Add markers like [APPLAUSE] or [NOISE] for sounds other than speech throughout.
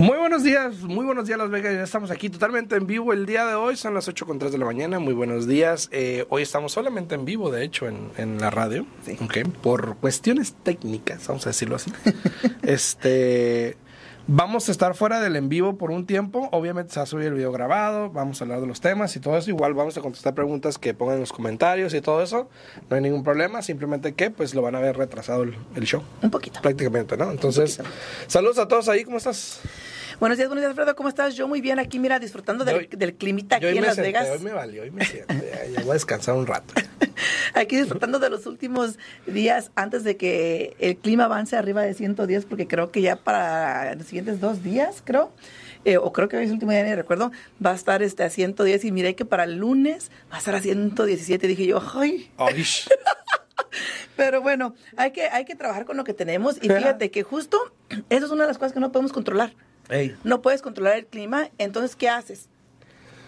Muy buenos días, muy buenos días Las Vegas, ya estamos aquí totalmente en vivo el día de hoy, son las 8 con 3 de la mañana, muy buenos días. Eh, hoy estamos solamente en vivo, de hecho, en, en la radio, Sí. por cuestiones técnicas, vamos a decirlo así. [LAUGHS] este, vamos a estar fuera del en vivo por un tiempo, obviamente se va a subir el video grabado, vamos a hablar de los temas y todo eso, igual vamos a contestar preguntas que pongan en los comentarios y todo eso, no hay ningún problema, simplemente que pues lo van a ver retrasado el, el show. Un poquito. Prácticamente, ¿no? Entonces, saludos a todos ahí, ¿cómo estás? Buenos días, buenos días, Alfredo. ¿Cómo estás? Yo muy bien aquí, mira, disfrutando del, hoy- del climita aquí en Las senté, Vegas. Hoy me valió, hoy me siento. Ya, ya voy a descansar un rato. [LAUGHS] Aquí disfrutando de los últimos días antes de que el clima avance arriba de 110, porque creo que ya para los siguientes dos días, creo, eh, o creo que hoy es el último día, ni recuerdo, va a estar este, a 110 y miré que para el lunes va a estar a 117. Dije yo, ¡ay! Ay, [LAUGHS] Pero bueno, hay que, hay que trabajar con lo que tenemos y fíjate que justo eso es una de las cosas que no podemos controlar. Ey, No puedes controlar el clima, entonces ¿qué haces?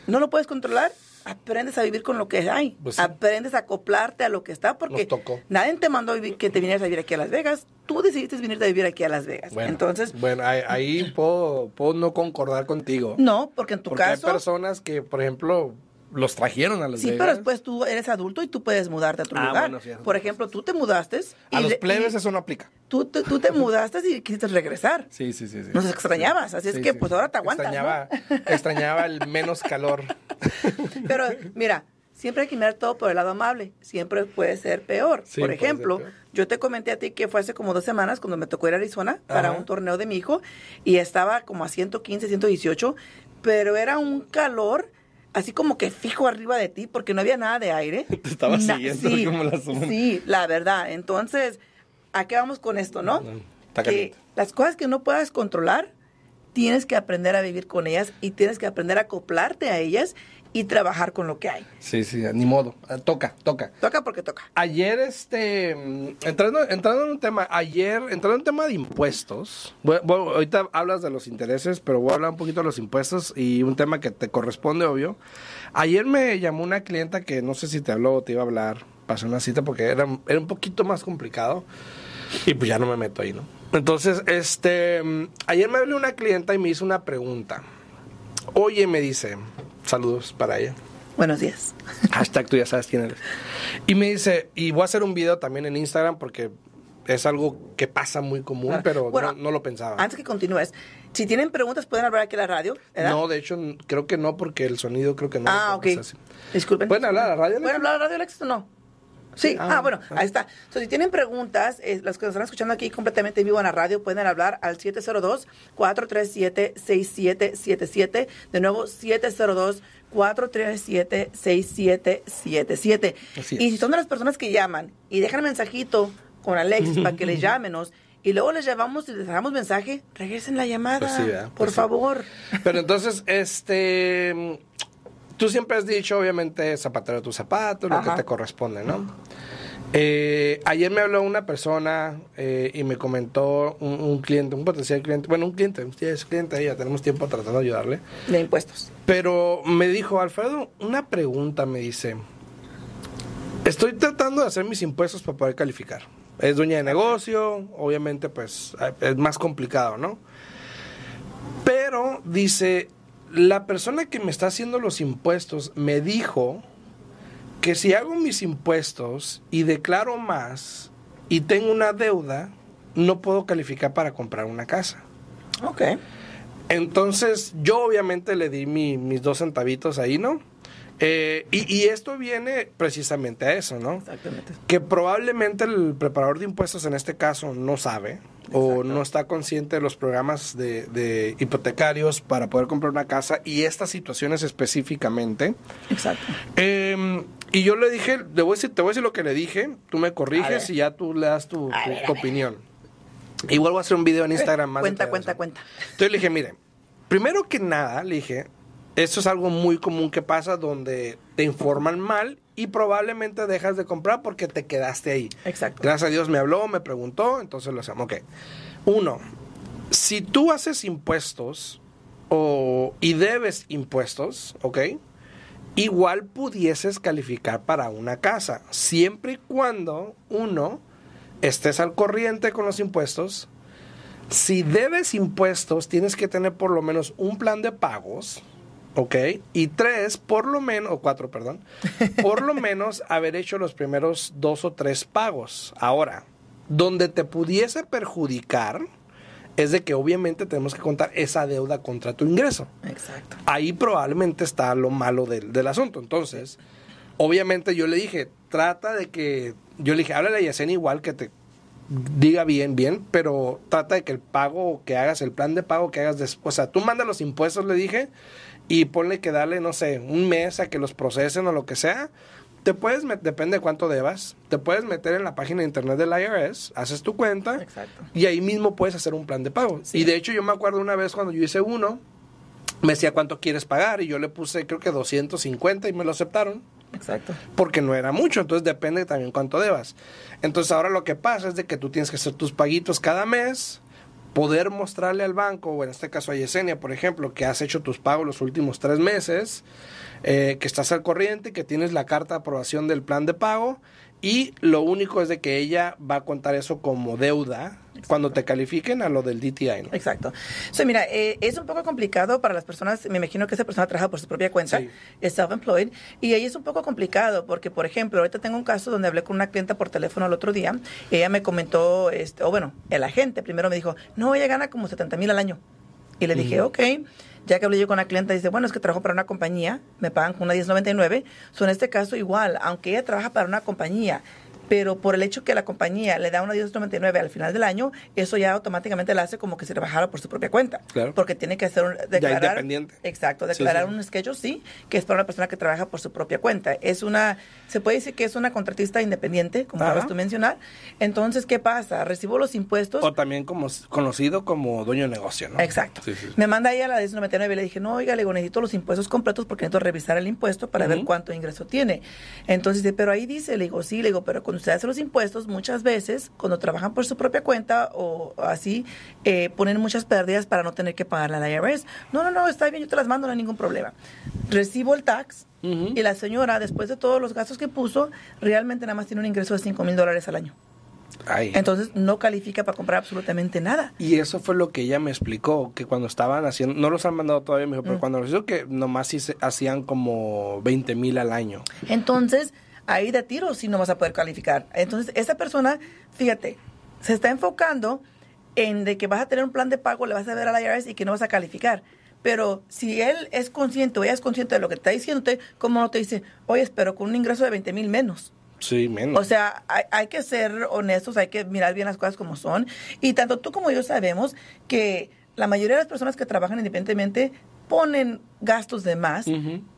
No lo puedes controlar, aprendes a vivir con lo que hay, Pues sí. aprendes a acoplarte a lo que está, porque nadie te mandó que te vinieras a vivir aquí a Las Vegas, tú decidiste venir a vivir aquí a Las Vegas. bueno, entonces, bueno, ahí, ahí puedo, puedo no concordar contigo. no, porque en tu porque caso, hay personas que, por ejemplo, los trajeron a Las sí, Vegas. pero después tú eres adulto y tú puedes mudarte a otro Ah, lugar. bueno, sí, Por sí. ejemplo, tú te mudaste y, A los le- plebes eso no aplica. tú, te- tú te mudaste y quisiste regresar. [LAUGHS] Sí, sí, sí. sí. Nos extrañabas, así es que, pues, ahora te aguantas, ¿no? Extrañaba, extrañaba el menos calor. [LAUGHS] Pero mira, siempre hay que mirar todo por el lado amable. Siempre puede ser peor. Sí, por ejemplo, peor. yo te comenté a ti que fue hace como dos semanas cuando me tocó ir a Arizona para un torneo de mi hijo y estaba como a 115, 118, pero era un calor así como que fijo arriba de ti porque no había nada de aire. [LAUGHS] Te estaba Na- siguiendo sí, como la sombra. Sí, la verdad. Entonces, ¿a qué vamos con esto, no? Está que las cosas que no puedas controlar, tienes que aprender a vivir con ellas y tienes que aprender a acoplarte a ellas y trabajar con lo que hay. Sí, sí, ni modo. Ah, Toca, toca. Toca porque toca. Ayer, este, mm, entrando, entrando en un tema, ayer, entrando en un tema de impuestos, voy- ahorita hablas de los intereses, pero voy a hablar un poquito de los impuestos y un tema que te corresponde, obvio. Ayer me llamó una clienta que no sé si te habló o te iba a hablar, pasó una cita porque era, era un poquito más complicado y pues ya no me meto ahí, ¿no? Entonces, este, mm, ayer me habló una clienta y me hizo una pregunta. Oye, me dice, saludos para ella. Buenos días. [LAUGHS] Hashtag tú ya sabes quién eres. Y me dice, y voy a hacer un video también en Instagram porque es algo que pasa muy común, Claro. pero Bueno, no, no lo pensaba. Antes que continúes, si tienen preguntas pueden hablar aquí a la radio, ¿verdad? No, de hecho, creo que no, porque el sonido creo que no. ah, ok. Disculpen. ¿Pueden hablar a la radio, ¿Pueden hablar a la radio, Alexis, o no? Sí, Ah, ah, bueno, ah. ahí está. So, si tienen preguntas, eh, las que nos están escuchando aquí completamente en vivo en la radio, pueden hablar al 702-437-6777. De nuevo, 702-437-6777. Así Y es. si son de las personas que llaman y dejan mensajito con Alexis [LAUGHS] para que les llámenos y luego les llamamos y les dejamos mensaje, regresen la llamada, Pues por Pues sí. favor. Pero entonces, este. Tú siempre has dicho, obviamente, zapatero de tus zapatos, lo Ajá. que te corresponde, ¿no? Eh, ayer me habló una persona eh, y me comentó un, un cliente, un potencial cliente, bueno, un cliente, sí, es cliente, ya tenemos tiempo tratando de ayudarle. De impuestos. Pero me dijo, Alfredo, una pregunta, me dice. Estoy tratando de hacer mis impuestos para poder calificar. Es dueña de negocio, obviamente pues es más complicado, ¿no? Pero dice, la persona que me está haciendo los impuestos me dijo que si hago mis impuestos y declaro más y tengo una deuda, no puedo calificar para comprar una casa. Ok. Entonces, yo obviamente le di mi- mis dos centavitos ahí, ¿no? Eh, y, y esto viene precisamente a eso, ¿no? Exactamente. Que probablemente el preparador de impuestos en este caso no sabe o no está consciente de los programas de, de hipotecarios para poder comprar una casa y estas situaciones específicamente. Exacto. Eh, y yo le dije, le voy a decir, te voy a decir lo que le dije, tú me corriges y ya tú le das tu, tu- ver, opinión. Igual voy a hacer un video en Instagram más. Cuenta, cuenta, cuenta. entonces le dije, mire, primero que nada, le dije, esto es algo muy común que pasa donde te informan mal y probablemente dejas de comprar porque te quedaste ahí. Exacto. Gracias a Dios me habló, me preguntó, entonces lo hacemos. Ok. Uno, si tú haces impuestos o, y debes impuestos, ¿ok? Igual pudieses calificar para una casa, siempre y cuando uno estés al corriente con los impuestos, si debes impuestos, tienes que tener por lo menos un plan de pagos, ¿ok? Y tres, por lo menos, o cuatro, perdón, por lo [LAUGHS] menos haber hecho los primeros dos o tres pagos. Ahora, donde te pudiese perjudicar es de que obviamente tenemos que contar esa deuda contra tu ingreso. Exacto. Ahí probablemente está lo malo del, del asunto. Entonces, obviamente yo le dije, trata de que, yo le dije, háblale a Yesenia igual que te diga bien, bien, pero trata de que el pago que hagas, el plan de pago que hagas después, o sea, tú manda los impuestos, le dije, y ponle que darle, no sé, un mes a que los procesen o lo que sea. Te puedes, met- depende de cuánto debas, te puedes meter en la página de internet del IRS, haces tu cuenta Exacto. y ahí mismo puedes hacer un plan de pago. Sí. Y de hecho yo me acuerdo una vez cuando yo hice uno, me decía cuánto quieres pagar y yo le puse creo que 250 y me lo aceptaron Exacto. porque no era mucho, entonces depende también cuánto debas. Entonces ahora lo que pasa es de que tú tienes que hacer tus paguitos cada mes, poder mostrarle al banco, o en este caso a Yesenia, por ejemplo, que has hecho tus pagos los últimos tres meses, eh, que estás al corriente, que tienes la carta de aprobación del plan de pago, y lo único es de que ella va a contar eso como deuda cuando te califiquen a lo del DTI. ¿no? Exacto. So, mira, eh, es un poco complicado para las personas, me imagino que esa persona trabaja por su propia cuenta, Sí. es self-employed, y ahí es un poco complicado porque, por ejemplo, ahorita tengo un caso donde hablé con una clienta por teléfono el otro día, ella me comentó, este, o bueno, el agente primero me dijo, no, ella gana como 70 mil al año. Y le dije, ok, ya que hablé yo con la clienta, dice, bueno, es que trabajo para una compañía, me pagan con una 1099, so en este caso igual, aunque ella trabaja para una compañía, pero por el hecho que la compañía le da una 1099 al final del año, eso ya automáticamente la hace como que se trabajara por su propia cuenta. Claro. Porque tiene que hacer un, declarar. independiente. Exacto, Sí, declarar sí. un schedule, sí, que es para una persona que trabaja por su propia cuenta. Es una, se puede decir que es una contratista independiente, como acabas tú mencionar. Entonces, ¿qué pasa? Recibo los impuestos. O también como conocido como dueño de negocio, ¿no? Exacto. Sí, sí. Me manda ella la 1099 y le dije, no, oiga, le digo, necesito los impuestos completos porque necesito revisar el impuesto para ver cuánto ingreso tiene. Entonces dice, pero ahí dice, le digo, sí, le digo, pero cuando usted hace los impuestos, muchas veces, cuando trabajan por su propia cuenta o así, eh, ponen muchas pérdidas para no tener que pagarle a la IRS. No, no, no, está bien, yo te las mando, no hay ningún problema. Recibo el tax y la señora, después de todos los gastos que puso, realmente nada más tiene un ingreso de 5 mil dólares al año. Ay. Entonces no califica para comprar absolutamente nada. Y eso fue lo que ella me explicó, que cuando estaban haciendo, no los han mandado todavía, me dijo, pero Mm. cuando los hizo que nomás hacían como 20 mil al año. Entonces, ahí de tiro sí no vas a poder calificar. Entonces, esa persona, fíjate, se está enfocando en de que vas a tener un plan de pago, le vas a ver a la IRS y que no vas a calificar. Pero si él es consciente o ella es consciente de lo que está diciéndote, ¿cómo no te dice, oye, pero con un ingreso de 20 mil menos? Sí, menos. O sea, hay, hay que ser honestos, hay que mirar bien las cosas como son. Y tanto tú como yo sabemos que la mayoría de las personas que trabajan independientemente ponen gastos de más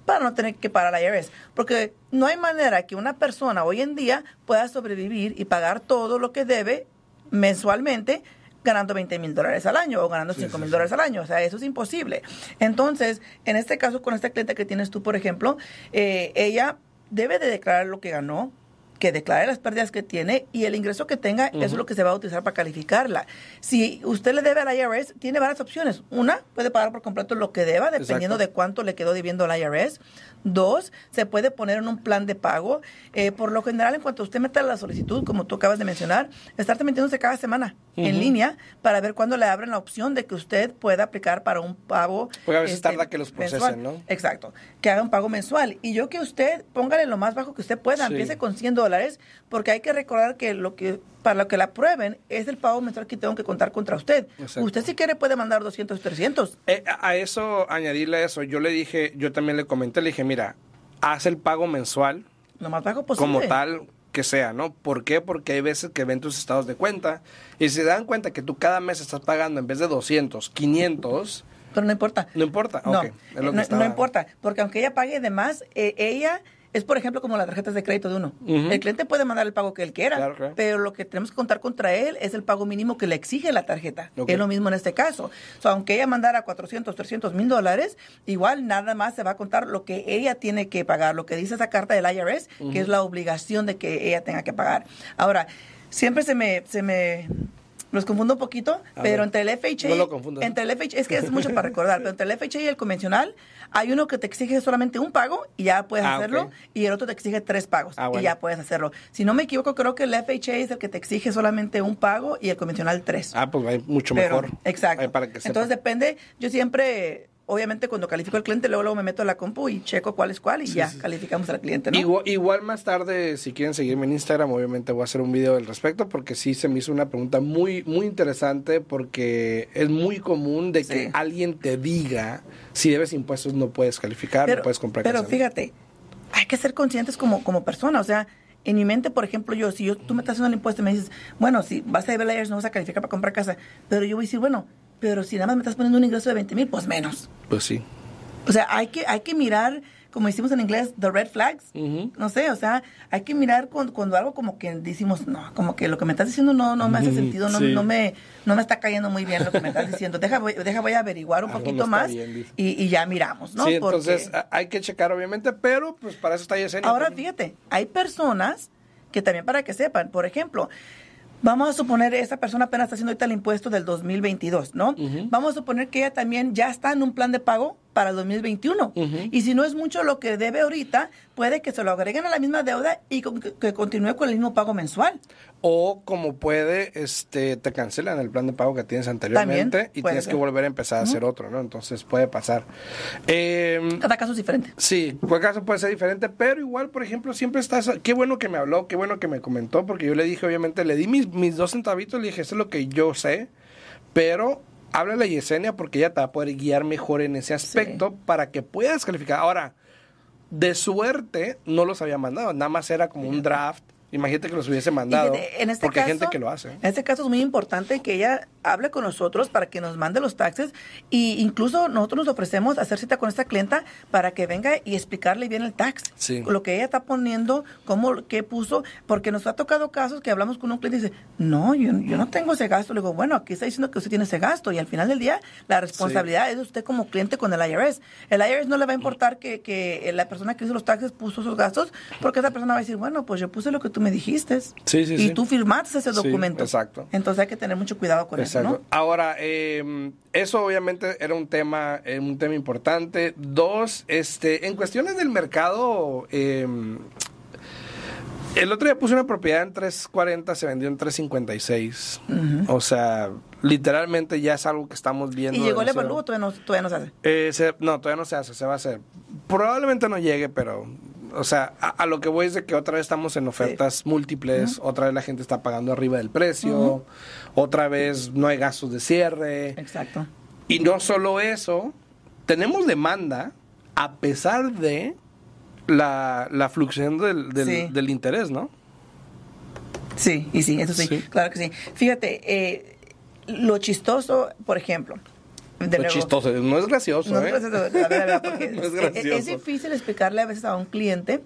para no tener que pagar la IRS. Porque no hay manera que una persona hoy en día pueda sobrevivir y pagar todo lo que debe mensualmente ganando 20 mil dólares al año o ganando Sí, 5 sí, mil sí. dólares al año. O sea, eso es imposible. Entonces, en este caso, con esta cliente que tienes tú, por ejemplo, eh, ella debe de declarar lo que ganó, que declare las pérdidas que tiene y el ingreso que tenga, eso es lo que se va a utilizar para calificarla. Si usted le debe a la IRS, tiene varias opciones. Una, puede pagar por completo lo que deba, dependiendo Exacto. de cuánto le quedó debiendo a la IRS. Dos, se puede poner en un plan de pago. Eh, por lo general, en cuanto usted meta la solicitud, como tú acabas de mencionar, estar metiéndose cada semana en línea para ver cuándo le abren la opción de que usted pueda aplicar para un pago. este, Porque a veces tarda que los procesen, mensual. ¿no? Exacto, que haga un pago mensual. Y yo que usted, póngale lo más bajo que usted pueda, Sí. empiece con 100 dólares, porque hay que recordar que lo que para lo que la aprueben es el pago mensual que tengo que contar contra usted. Exacto. Usted si quiere puede mandar 200, 300. Eh, a eso, añadirle a eso, yo le dije, yo también le comenté, le dije, mira, haz el pago mensual Lo más bajo posible. como tal que sea, ¿no? ¿Por qué? Porque hay veces que ven tus estados de cuenta y si se dan cuenta que tú cada mes estás pagando en vez de 200, 500, Pero no importa. no importa. No, Ok, es lo que no, estaba- no importa, porque aunque ella pague de más, eh, ella es, por ejemplo, como las tarjetas de crédito de uno. El cliente puede mandar el pago que él quiera, Claro, claro. pero lo que tenemos que contar contra él es el pago mínimo que le exige la tarjeta. Ok. Es lo mismo en este caso. O sea, aunque ella mandara 400, 300 mil dólares, igual nada más se va a contar lo que ella tiene que pagar, lo que dice esa carta del IRS, que es la obligación de que ella tenga que pagar. Ahora, siempre se me... Se me los confundo un poquito, A pero ver. entre el FHA, No lo confundas. entre el FHA, es que es mucho para recordar, pero entre el FHA y el convencional, hay uno que te exige solamente un pago y ya puedes Ah, hacerlo, y el otro te exige tres pagos Ah, bueno. y ya puedes hacerlo. Si no me equivoco, creo que el FHA es el que te exige solamente un pago y el convencional tres. Ah, pues hay mucho Pero- mejor. Exacto. Para que. Entonces depende, yo siempre, obviamente cuando califico al cliente, luego, luego me meto a la compu y checo cuál es cuál y ya calificamos al cliente, ¿no? Igual, igual más tarde, si quieren seguirme en Instagram, obviamente voy a hacer un video al respecto porque sí se me hizo una pregunta muy, muy interesante porque es muy común de que Sí. alguien te diga si debes impuestos no puedes calificar, no puedes comprar pero casa, ¿no? fíjate, hay que ser conscientes como, como persona, o sea, en mi mente, por ejemplo, yo, si yo, tú me estás haciendo el impuesto y me dices, bueno, si vas a deber no vas a calificar para comprar casa, pero yo voy a decir, bueno, pero si nada más me estás poniendo un ingreso de 20 mil, pues menos. Pues sí. O sea, hay que, hay que mirar, como decimos en inglés, the red flags. No sé, o sea, hay que mirar cuando, cuando algo como que decimos, no, como que lo que me estás diciendo no, no me hace Ujú, sentido, no, sí. no, me, no me está cayendo muy bien lo que me estás diciendo. Deja, voy, deja voy a averiguar un Algo poquito más bien, y, y ya miramos, ¿no? sí, Porque- entonces hay que checar obviamente, pero pues para eso está Yesenia. Ahora también. fíjate, hay personas que también para que sepan, por ejemplo, vamos a suponer esa persona apenas está haciendo ahorita el impuesto del 2022, ¿no? Vamos a suponer que ella también ya está en un plan de pago para el 2021. Ujú. Y si no es mucho lo que debe ahorita, puede que se lo agreguen a la misma deuda y que, continúe con el mismo pago mensual. O como puede, este, te cancelan el plan de pago que tienes anteriormente y tienes que volver a empezar a hacer otro, ¿no? Entonces puede pasar. Eh, Cada caso es diferente. Sí, cualquier caso puede ser diferente, pero igual, por ejemplo, siempre estás. Qué bueno que me habló, qué bueno que me comentó, porque yo le dije, obviamente, le di mis, mis dos centavitos, le dije, eso es lo que yo sé, pero háblale a Yesenia porque ella te va a poder guiar mejor en ese aspecto para que puedas calificar. Ahora, de suerte, no los había mandado, nada más era como un draft. Imagínate que los hubiese mandado, en este porque hay caso- gente que lo hace. En este caso es muy importante que ella hable con nosotros para que nos mande los taxes y incluso nosotros nos ofrecemos hacer cita con esta clienta para que venga y explicarle bien el tax. Sí. Lo que ella está poniendo, cómo, qué puso, porque nos ha tocado casos que hablamos con un cliente y dice, no, yo, yo no tengo ese gasto. Le digo, bueno, aquí está diciendo que usted tiene ese gasto y al final del día la responsabilidad es de usted como cliente con el IRS. El IRS no le va a importar que, que la persona que hizo los taxes puso sus gastos porque esa persona va a decir, bueno, pues yo puse lo que tú me dijiste. Sí, sí, y tú firmaste ese documento. exacto. Entonces hay que tener mucho cuidado con Exacto. eso, ¿no? Ahora, eh, eso obviamente era un tema, eh, un tema importante. Dos, este, en cuestiones del mercado, eh, el otro día puse una propiedad en 340, se vendió en 356. O sea, literalmente ya es algo que estamos viendo. Y llegó el demasiado. evalúo, todavía no, todavía no se hace. Eh, se- no, todavía no se hace, se va a hacer. Probablemente no llegue, pero, o sea, a, a lo que voy es de que otra vez estamos en ofertas múltiples, otra vez la gente está pagando arriba del precio, otra vez no hay gastos de cierre. Exacto. Y no solo eso, tenemos demanda a pesar de la, la fluctuación del, del, Sí. del interés, ¿no? Sí, y sí, eso sí, Sí. claro que sí. Fíjate, eh, lo chistoso, por ejemplo. De Lo nuevo, chistoso, no es gracioso, No ¿eh? es gracioso, la verdad, la verdad, porque [LAUGHS] No es es, gracioso. es difícil explicarle a veces a un cliente,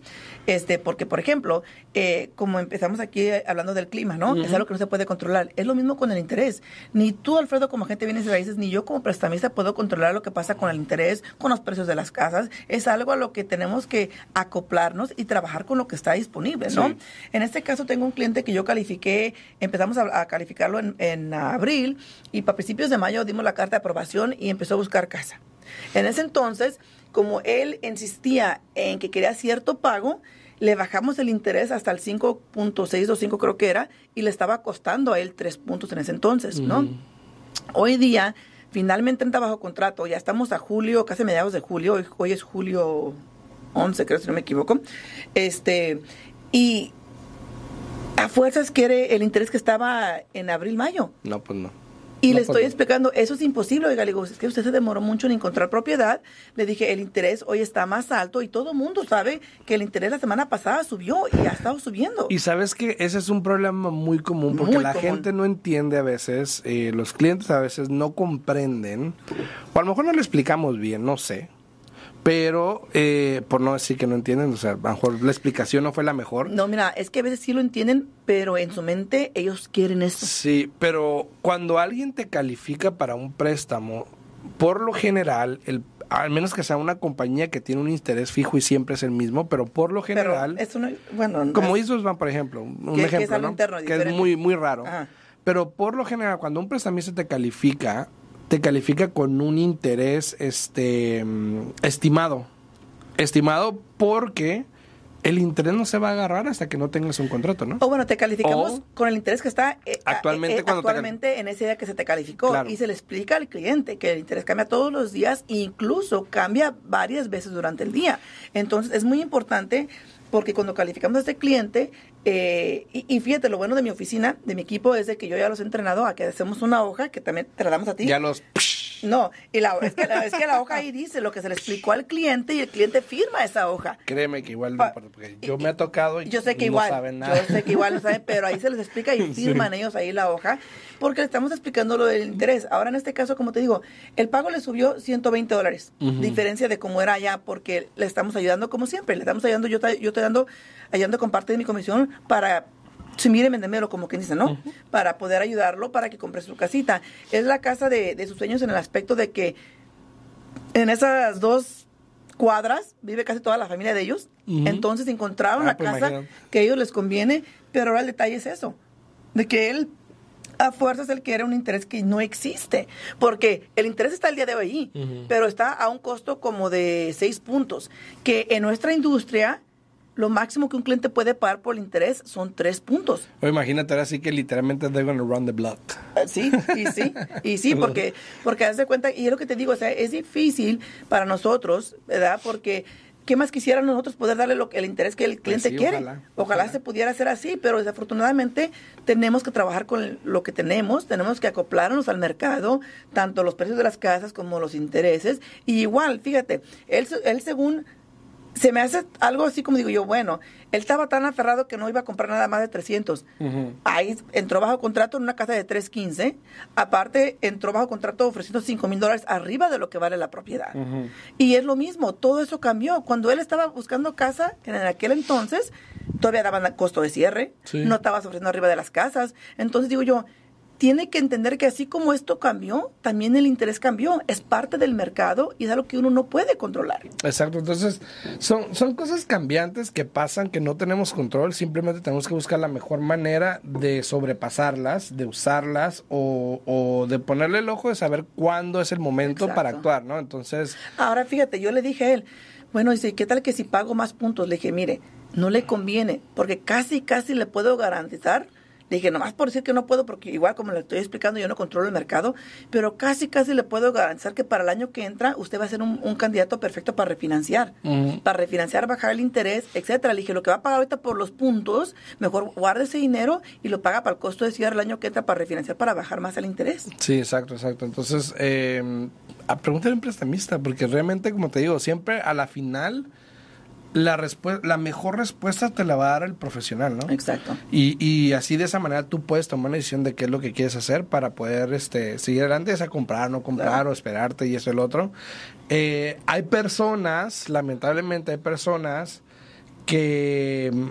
este, porque por ejemplo, eh, como empezamos aquí hablando del clima, ¿no? Es algo que no se puede controlar. Es lo mismo con el interés. Ni tú, Alfredo, como agente de bienes y raíces, ni yo como prestamista puedo controlar lo que pasa con el interés, con los precios de las casas. Es algo a lo que tenemos que acoplarnos y trabajar con lo que está disponible, ¿no? Sí. En este caso tengo un cliente que yo califiqué, empezamos a, a calificarlo en, en abril y para principios de mayo dimos la carta de aprobación y empezó a buscar casa. En ese entonces, como él insistía en que quería cierto pago, le bajamos el interés hasta el 5.625 creo que era y le estaba costando a él tres puntos en ese entonces, ¿no? Hoy día, finalmente entra bajo contrato, ya estamos a julio, casi mediados de julio, hoy, hoy es julio 11, creo si no me equivoco. Este, y a fuerzas quiere el interés que estaba en abril, mayo. No, pues no. Y No, le estoy explicando, eso es imposible. Oiga, le digo, es que usted se demoró mucho en encontrar propiedad. Le dije, el interés hoy está más alto y todo el mundo sabe que el interés la semana pasada subió y ha estado subiendo. Y sabes que ese es un problema muy común porque Muy la común. gente no entiende a veces, eh, los clientes a veces no comprenden, o a lo mejor no le explicamos bien, no sé. Pero, eh, por no decir que no entienden, o sea, a lo mejor la explicación no fue la mejor. No, mira, es que a veces sí lo entienden, pero en su mente ellos quieren esto. Sí, pero cuando alguien te califica para un préstamo, por lo general, el, al menos que sea una compañía que tiene un interés fijo y siempre es el mismo, pero por lo general... Pero eso bueno, no Como Bank, por ejemplo, un Que- que es ejemplo, ¿no? interno, que es muy muy raro. Ajá. pero por lo general, cuando un prestamista te califica, te califica con un interés este estimado. Estimado porque el interés no se va a agarrar hasta que no tengas un contrato, ¿no? O bueno, te calificamos O- con el interés que está eh, Actualmente eh, cuando te actualmente en ese día que se te calificó. Claro. Y se le explica al cliente que el interés cambia todos los días incluso cambia varias veces durante el día. Entonces es muy importante porque cuando calificamos a este cliente, eh, y, y fíjate, lo bueno de mi oficina, de mi equipo, es de que yo ya los he entrenado a que hacemos una hoja que también te la damos a ti. Ya los... No, y la, es, que la, es que la hoja ahí dice lo que se le explicó al cliente y el cliente firma esa hoja. Créeme que igual no porque yo me ha tocado y Yo sé que no igual, saben nada. yo sé que igual no saben, pero ahí se les explica y [LAUGHS] Sí. firman ellos ahí la hoja, porque le estamos explicando lo del interés. Ahora en este caso, como te digo, el pago le subió 120 dólares, diferencia de cómo era allá, porque le estamos ayudando como siempre, le estamos ayudando, yo, yo estoy dando, ayudando con parte de mi comisión para si mire, vendemelo, como quien dice, ¿no? Para poder ayudarlo para que compre su casita. Es la casa de, de sus sueños en el aspecto de que en esas dos cuadras vive casi toda la familia de ellos. Entonces encontraron Ah, la pues casa imagínate. que a ellos les conviene, pero ahora el detalle es eso, de que él a fuerzas él quiere un interés que no existe, porque el interés está el día de hoy Ujú. pero está a un costo como de seis puntos, que en nuestra industria lo máximo que un cliente puede pagar por el interés son tres puntos. O imagínate ahora sí que literalmente they're gonna run the block. Eh, Sí, y sí, y sí, [LAUGHS] porque, porque haz de cuenta, y es lo que te digo, o sea, es difícil para nosotros, ¿verdad? Porque, ¿qué más quisiera nosotros poder darle lo, el interés que el cliente sí, quiere? ojalá, Ojalá, ojalá. se pudiera hacer así, pero desafortunadamente tenemos que trabajar con lo que tenemos, tenemos que acoplarnos al mercado, tanto los precios de las casas como los intereses, y igual, fíjate, él, él según se me hace algo así como digo yo, bueno, él estaba tan aferrado que no iba a comprar nada más de 300. Ujú. Ahí entró bajo contrato en una casa de 315. Aparte, entró bajo contrato ofreciendo 5 mil dólares arriba de lo que vale la propiedad. Y es lo mismo, todo eso cambió. Cuando él estaba buscando casa, en aquel entonces, todavía daban costo de cierre, Sí. no estabas ofreciendo arriba de las casas. Entonces digo yo, tiene que entender que así como esto cambió, también el interés cambió. Es parte del mercado y es algo que uno no puede controlar. Exacto, entonces son, son cosas cambiantes que pasan que no tenemos control, simplemente tenemos que buscar la mejor manera de sobrepasarlas, de usarlas o, o de ponerle el ojo de saber cuándo es el momento Exacto. para actuar, ¿no? Entonces, Ahora fíjate, yo le dije a él, bueno, dice, ¿qué tal que si pago más puntos? Le dije, mire, no le conviene, porque casi, casi le puedo garantizar. Le dije, nomás por decir que no puedo, porque igual como le estoy explicando, yo no controlo el mercado, pero casi, casi le puedo garantizar que para el año que entra usted va a ser un, un candidato perfecto para refinanciar. Para refinanciar, bajar el interés, etcétera. Le dije, lo que va a pagar ahorita por los puntos, mejor guarde ese dinero y lo paga para el costo de cierre el año que entra para refinanciar, para bajar más el interés. sí, exacto, exacto. Entonces, eh, a preguntar a un prestamista, porque realmente, como te digo, siempre a la final, la, la mejor respuesta te la va a dar el profesional, ¿no? Exacto. Y, y así de esa manera tú puedes tomar una decisión de qué es lo que quieres hacer para poder este, seguir adelante, es a comprar, no comprar Claro. o esperarte y eso y el otro. Eh, hay personas, lamentablemente hay personas que mm,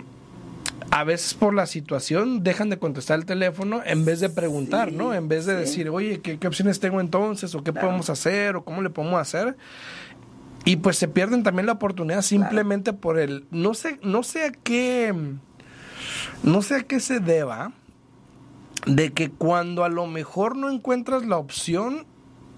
a veces por la situación dejan de contestar el teléfono en vez de preguntar, Sí, ¿no? En vez de sí. decir, oye, ¿qué, qué opciones tengo entonces? ¿O qué Claro. podemos hacer? ¿O cómo le podemos hacer? Y pues se pierden también la oportunidad simplemente por el... No sé, no sé a qué... No sé a qué se deba de que cuando a lo mejor no encuentras la opción,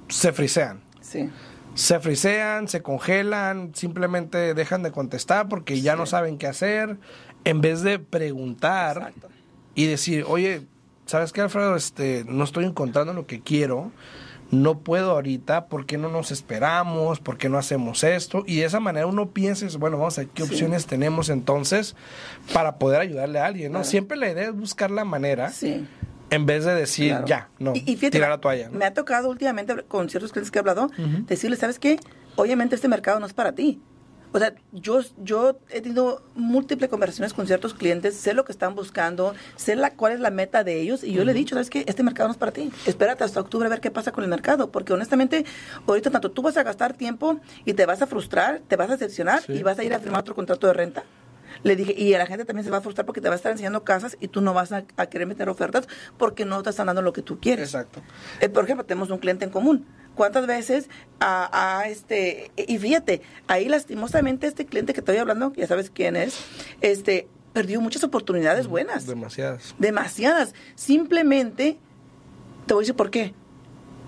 se frisean. Sí. Se frisean, se congelan, simplemente dejan de contestar porque ya no saben qué hacer, en vez de preguntar Exacto. y decir, oye, ¿sabes qué, Alfredo? Este, no estoy encontrando lo que quiero, no puedo ahorita, ¿por qué no nos esperamos? ¿Por qué no hacemos esto? Y de esa manera uno piensa, bueno, vamos a ver qué Sí. opciones tenemos entonces para poder ayudarle a alguien, ¿no? Claro. Siempre la idea es buscar la manera Sí. en vez de decir, Claro. ya, no, Y- y fíjate, tirar la toalla. ¿no? Me ha tocado últimamente con ciertos clientes que he hablado, Ujú. decirles, ¿sabes qué? Obviamente este mercado no es para ti. O sea, yo, yo he tenido múltiples conversaciones con ciertos clientes, sé lo que están buscando, sé la, cuál es la meta de ellos, y yo le he dicho, ¿sabes qué? Este mercado no es para ti. Espérate hasta octubre a ver qué pasa con el mercado, porque honestamente, ahorita tanto tú vas a gastar tiempo y te vas a frustrar, te vas a decepcionar Sí. y vas a ir a firmar otro contrato de renta. Le dije, y a la gente también se va a frustrar porque te va a estar enseñando casas y tú no vas a, a querer meter ofertas porque no te están dando lo que tú quieres. Exacto. Eh, por ejemplo, tenemos un cliente en común. ¿Cuántas veces a, a este, y fíjate, ahí lastimosamente este cliente que te estoy hablando, ya sabes quién es, este, perdió muchas oportunidades buenas, Demasiadas. demasiadas, simplemente Te voy a decir por qué.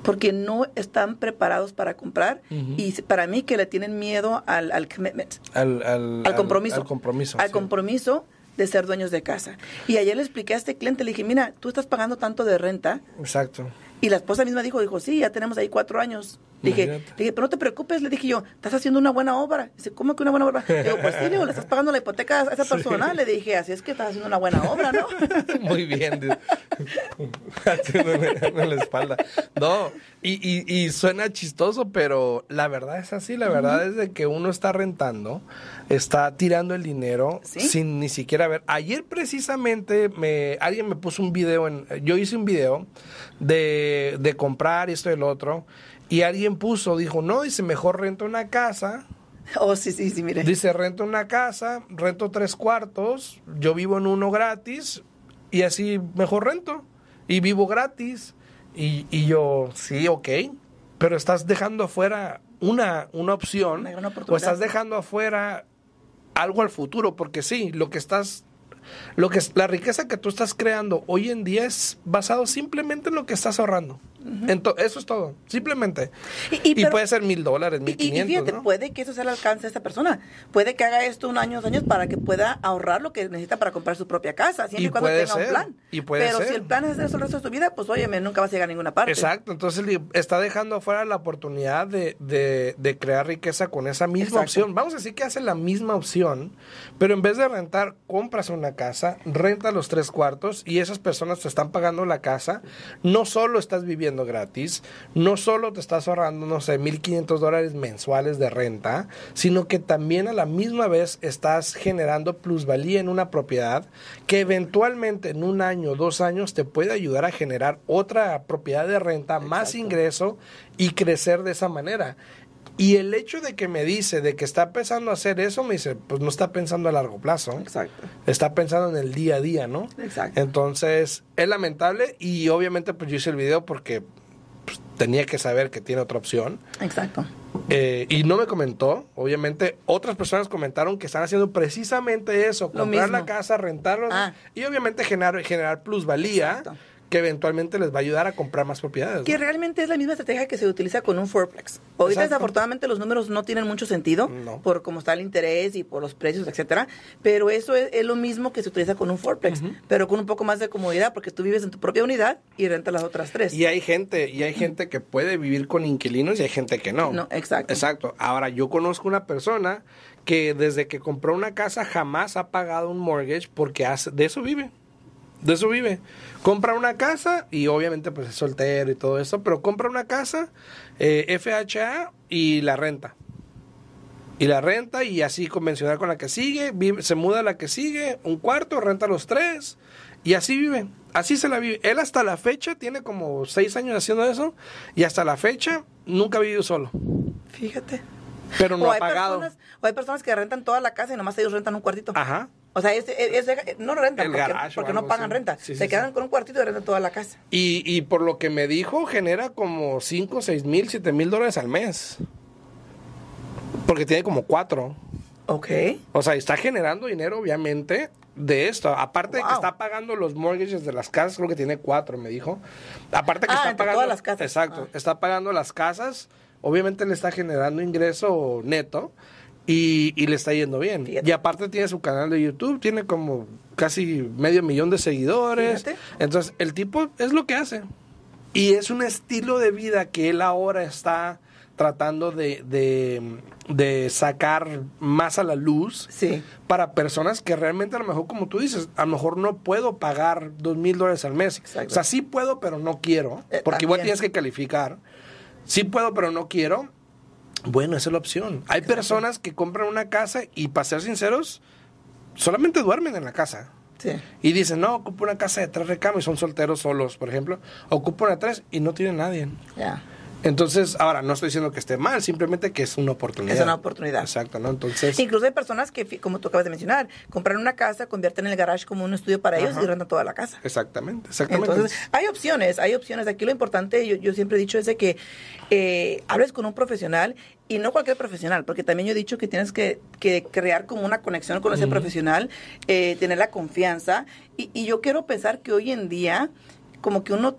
Porque no están preparados para comprar y para mí que le tienen miedo al, al commitment, Al, al, al compromiso. Al, compromiso. Al sí. compromiso de ser dueños de casa. Y ayer le expliqué a este cliente, le dije, mira, tú estás pagando tanto de renta Exacto. Y la esposa misma dijo, dijo, sí, ya tenemos ahí cuatro años. Dije, Imagínate. dije, pero no te preocupes, le dije yo, estás haciendo una buena obra. Dice, ¿cómo que una buena obra? Le digo, pues sí, le digo, le estás pagando la hipoteca a esa persona. Le dije, así es que estás haciendo una buena obra, ¿no? [LAUGHS] Muy bien. dude. [LAUGHS] Haciéndole en la espalda. No, y, y, y suena chistoso, pero la verdad es así. La verdad es de que uno está rentando, está tirando el dinero Sí. sin ni siquiera ver. Ayer precisamente me, alguien me puso un video, en, yo hice un video de, de comprar esto y el otro. Y alguien puso, dijo, no, dice, mejor rento una casa. [LAUGHS] oh, sí, sí, sí, mire. Dice, rento una casa, rento tres cuartos, yo vivo en uno gratis y así mejor rento y vivo gratis. Y, y yo, sí, ok, pero estás dejando afuera una, una opción Una o estás dejando afuera algo al futuro, porque sí, lo que estás... Lo que es, la riqueza que tú estás creando hoy en día es basado simplemente en lo que estás ahorrando. Eso es todo, simplemente. Y- Y, y pero- puede ser mil dólares, mil y- y fíjate, quinientos, ¿no? puede que eso sea el alcance de esta persona. Puede que haga esto un año, dos años para que pueda ahorrar lo que necesita para comprar su propia casa, siempre Y cuando puede tenga un ser, plan. y puede Pero ser. si el plan es hacer eso el resto de tu vida, pues óyeme, nunca vas a llegar a ninguna parte. Exacto, entonces está dejando afuera la oportunidad de, de- de crear riqueza con esa misma Exacto. opción. Vamos a decir que hace la misma opción, pero en vez de rentar, compras una casa, renta los tres cuartos y esas personas te están pagando la casa. No solo estás viviendo gratis, no solo te estás ahorrando, no sé, 1.500 dólares mensuales de renta, sino que también a la misma vez estás generando plusvalía en una propiedad que eventualmente en un año, dos años te puede ayudar a generar otra propiedad de renta, más ingreso y crecer de esa manera. Y el hecho de que me dice de que está pensando hacer eso, me dice, pues no está pensando a largo plazo. Exacto. Está pensando en el día a día, ¿no? Exacto. Entonces, es lamentable y obviamente pues yo hice el video porque pues, tenía que saber que tiene otra opción. Exacto. Eh, y no me comentó, obviamente otras personas comentaron que están haciendo precisamente eso, Lo comprar la casa, rentarla Ah. y obviamente generar, generar plusvalía Exacto. Que eventualmente les va a ayudar a comprar más propiedades. Que ¿no? realmente es la misma estrategia que se utiliza con un fourplex. Ahorita Exacto. desafortunadamente los números no tienen mucho sentido No. por cómo está el interés y por los precios, etcétera, pero eso es, es lo mismo que se utiliza con un fourplex, pero con un poco más de comodidad porque tú vives en tu propia unidad y rentas las otras tres. Y hay gente, y hay gente que puede vivir con inquilinos y hay gente que no. No, exacto. Exacto. Ahora, yo conozco una persona que desde que compró una casa jamás ha pagado un mortgage porque hace, de eso vive. De eso vive. Compra una casa y obviamente pues es soltero y todo eso, pero compra una casa, eh, FHA y la renta. Y la renta y así convencional con la que sigue, vive- se muda a la que sigue, un cuarto, renta los tres y así vive. Así se la vive. Él hasta la fecha tiene como seis años haciendo eso y hasta la fecha nunca ha vivido solo. Fíjate. Pero no o ha pagado. Personas, o hay personas que rentan toda la casa y nomás ellos rentan un cuartito. Ajá. O sea, es, es- es- no rentan El porque, garage porque no pagan así. renta. Sí, Se sí, quedan sí. con un cuartito y rentan toda la casa. Y, y por lo que me dijo, genera como 5, 6 mil, 7 mil dólares al mes. Porque tiene como cuatro. Ok. O sea, está generando dinero, obviamente, de esto. Aparte de que está pagando los mortgages de las casas, creo que tiene cuatro, me dijo. Aparte que Ah, está pagando. todas las casas. Exacto. Ah. Está pagando las casas. Obviamente le está generando ingreso neto. Y, y le está yendo bien. Fíjate. Y aparte tiene su canal de YouTube, tiene como casi medio millón de seguidores. Fíjate. Entonces, el tipo es lo que hace. Y es un estilo de vida que él ahora está tratando de, de, de sacar más a la luz Sí. para personas que realmente a lo mejor, como tú dices, a lo mejor no puedo pagar dos mil dólares al mes. Exacto. O sea, sí puedo, pero no quiero, Eh, porque igual tienes que calificar. Sí puedo, pero no quiero. Bueno, esa es la opción. Hay personas que compran una casa y, para ser sinceros, solamente duermen en la casa. Sí. Y dicen, no, ocupo una casa de tres recamos y son solteros solos, por ejemplo. Ocupo una de tres y no tienen nadie. Ya. Entonces, ahora, no estoy diciendo que esté mal, simplemente que es una oportunidad. Es una oportunidad. Exacto, ¿no? Entonces, Incluso hay personas que, como tú acabas de mencionar, compran una casa, convierten el garage como un estudio para ellos Ajá. y rentan toda la casa. exactamente, exactamente. Entonces, hay opciones, hay opciones. Aquí lo importante, yo, yo siempre he dicho, es de que eh, hables con un profesional y no cualquier profesional, porque también yo he dicho que tienes que, que crear como una conexión con ese profesional, eh, tener la confianza. Y, y yo quiero pensar que hoy en día, como que uno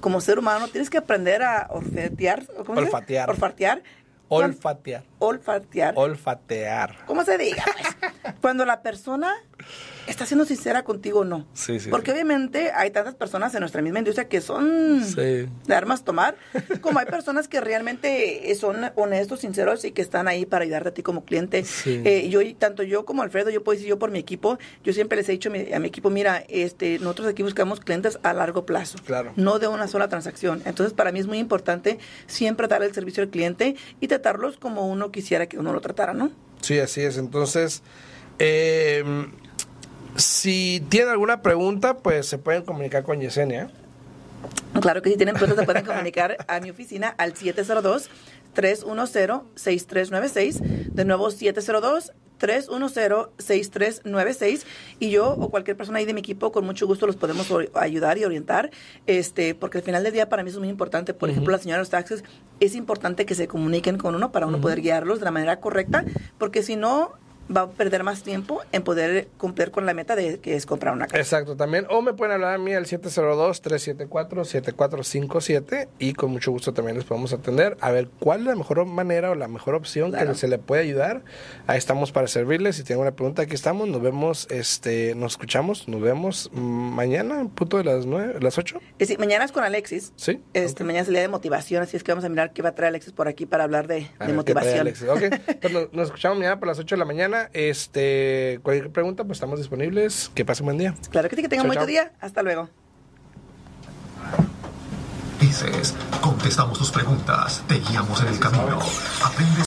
como ser humano tienes que aprender a olfatear. ¿cómo se dice? Olfatear. Olfatear. Olfatear. Olfatear. Olfatear. ¿Cómo se diga? pues? [LAUGHS] Cuando la persona está siendo sincera contigo o no. Sí, sí, Porque obviamente hay tantas personas en nuestra misma industria que son Sí. de armas tomar, [LAUGHS] como hay personas que realmente son honestos, sinceros y que están ahí para ayudarte a ti como cliente. Sí. Eh, yo, tanto yo como Alfredo, yo puedo decir yo por mi equipo, yo siempre les he dicho a mi, a mi equipo, mira, este, nosotros aquí buscamos clientes a largo plazo, Claro. no de una sola transacción. Entonces, para mí es muy importante siempre dar el servicio al cliente y tratarlos como uno quisiera que uno lo tratara, ¿no? Sí, así es. Entonces, eh, si tienen alguna pregunta, pues se pueden comunicar con Yesenia. Claro que si tienen preguntas se pueden comunicar a mi oficina al 702-310-6396. De nuevo, 702-310-6396. Y yo o cualquier persona ahí de mi equipo, con mucho gusto los podemos ayudar y orientar. este Porque al final del día para mí eso es muy importante. Por ejemplo, la señora de los taxes, es importante que se comuniquen con uno para uno poder guiarlos de la manera correcta. Porque si no, va a perder más tiempo en poder cumplir con la meta de que es comprar una casa. Exacto, también. O me pueden hablar a mí al 702-374-7457 y con mucho gusto también les podemos atender. A ver cuál es la mejor manera o la mejor opción Claro. que se le puede ayudar. Ahí estamos para servirles. Si tienen una pregunta, aquí estamos. Nos vemos, este, nos escuchamos, nos vemos mañana, punto de las nueve, las 8. Es decir, mañana es con Alexis. Sí. Este, Ok. Mañana es el día de motivación, así es que vamos a mirar qué va a traer Alexis por aquí para hablar de, de ver motivación. Alexis. Ok, [LAUGHS] pues nos, nos escuchamos mañana por las 8 de la mañana. Este, cualquier pregunta, pues estamos disponibles. Que pasen buen día. Claro que sí, que tengan buen día. Hasta luego. Dices, contestamos tus preguntas, te guiamos en el camino. Aprendes